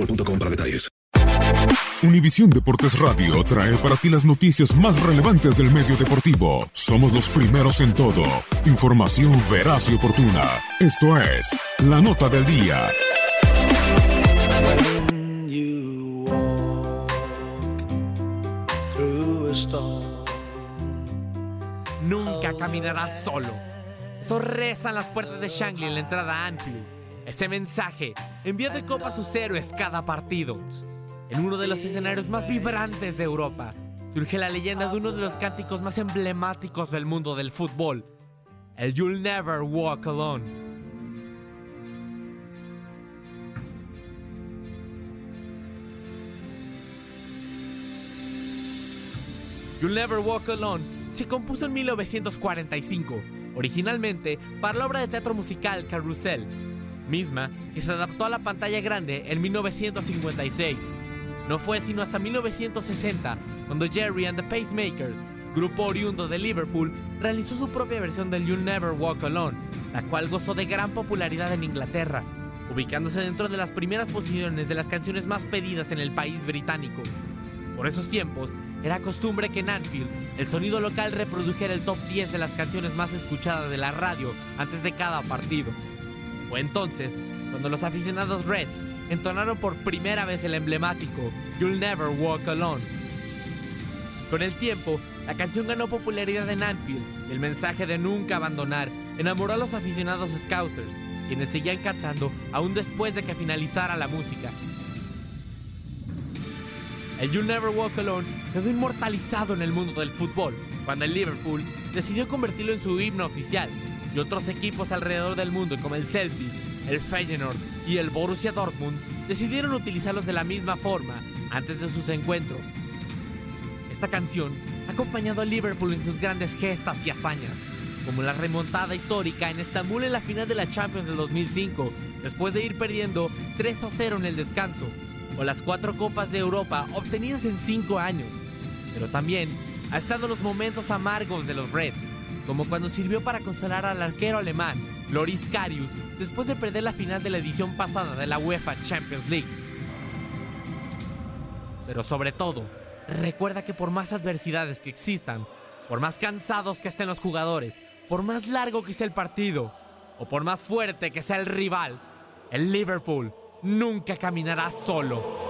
boostmobile.com para detalles. Univisión Deportes Radio trae para ti las noticias más relevantes del medio deportivo. Somos los primeros en todo. Información veraz y oportuna. Esto es La Nota del Día. Nunca caminarás solo. Eso rezan las puertas de Shangri en la entrada a Anfield. Ese mensaje envía de copa a sus héroes cada partido. En uno de los escenarios más vibrantes de Europa, surge la leyenda de uno de los cánticos más emblemáticos del mundo del fútbol, el You'll Never Walk Alone. You'll Never Walk Alone se compuso en 1945, originalmente para la obra de teatro musical Carousel, misma que se adaptó a la pantalla grande en 1956. No fue sino hasta 1960 cuando Jerry and the Pacemakers, grupo oriundo de Liverpool, realizó su propia versión del You'll Never Walk Alone, la cual gozó de gran popularidad en Inglaterra, ubicándose dentro de las primeras posiciones de las canciones más pedidas en el país británico. Por esos tiempos, era costumbre que en Anfield el sonido local reprodujera el top 10 de las canciones más escuchadas de la radio antes de cada partido. Fue entonces cuando los aficionados Reds entonaron por primera vez el emblemático You'll Never Walk Alone. Con el tiempo, la canción ganó popularidad en Anfield y el mensaje de nunca abandonar enamoró a los aficionados Scousers, quienes seguían cantando aún después de que finalizara la música. El You'll Never Walk Alone quedó inmortalizado en el mundo del fútbol cuando el Liverpool decidió convertirlo en su himno oficial y otros equipos alrededor del mundo como el Celtic, el Feyenoord y el Borussia Dortmund decidieron utilizarlos de la misma forma antes de sus encuentros. Esta canción ha acompañado a Liverpool en sus grandes gestas y hazañas, como la remontada histórica en Estambul en la final de la Champions del 2005, después de ir perdiendo 3 a 0 en el descanso, o las cuatro copas de Europa obtenidas en 5 años. Pero también ha estado en los momentos amargos de los Reds, como cuando sirvió para consolar al arquero alemán Loris Karius después de perder la final de la edición pasada de la UEFA Champions League. Pero sobre todo, recuerda que por más adversidades que existan, por más cansados que estén los jugadores, por más largo que sea el partido, o por más fuerte que sea el rival, el Liverpool nunca caminará solo.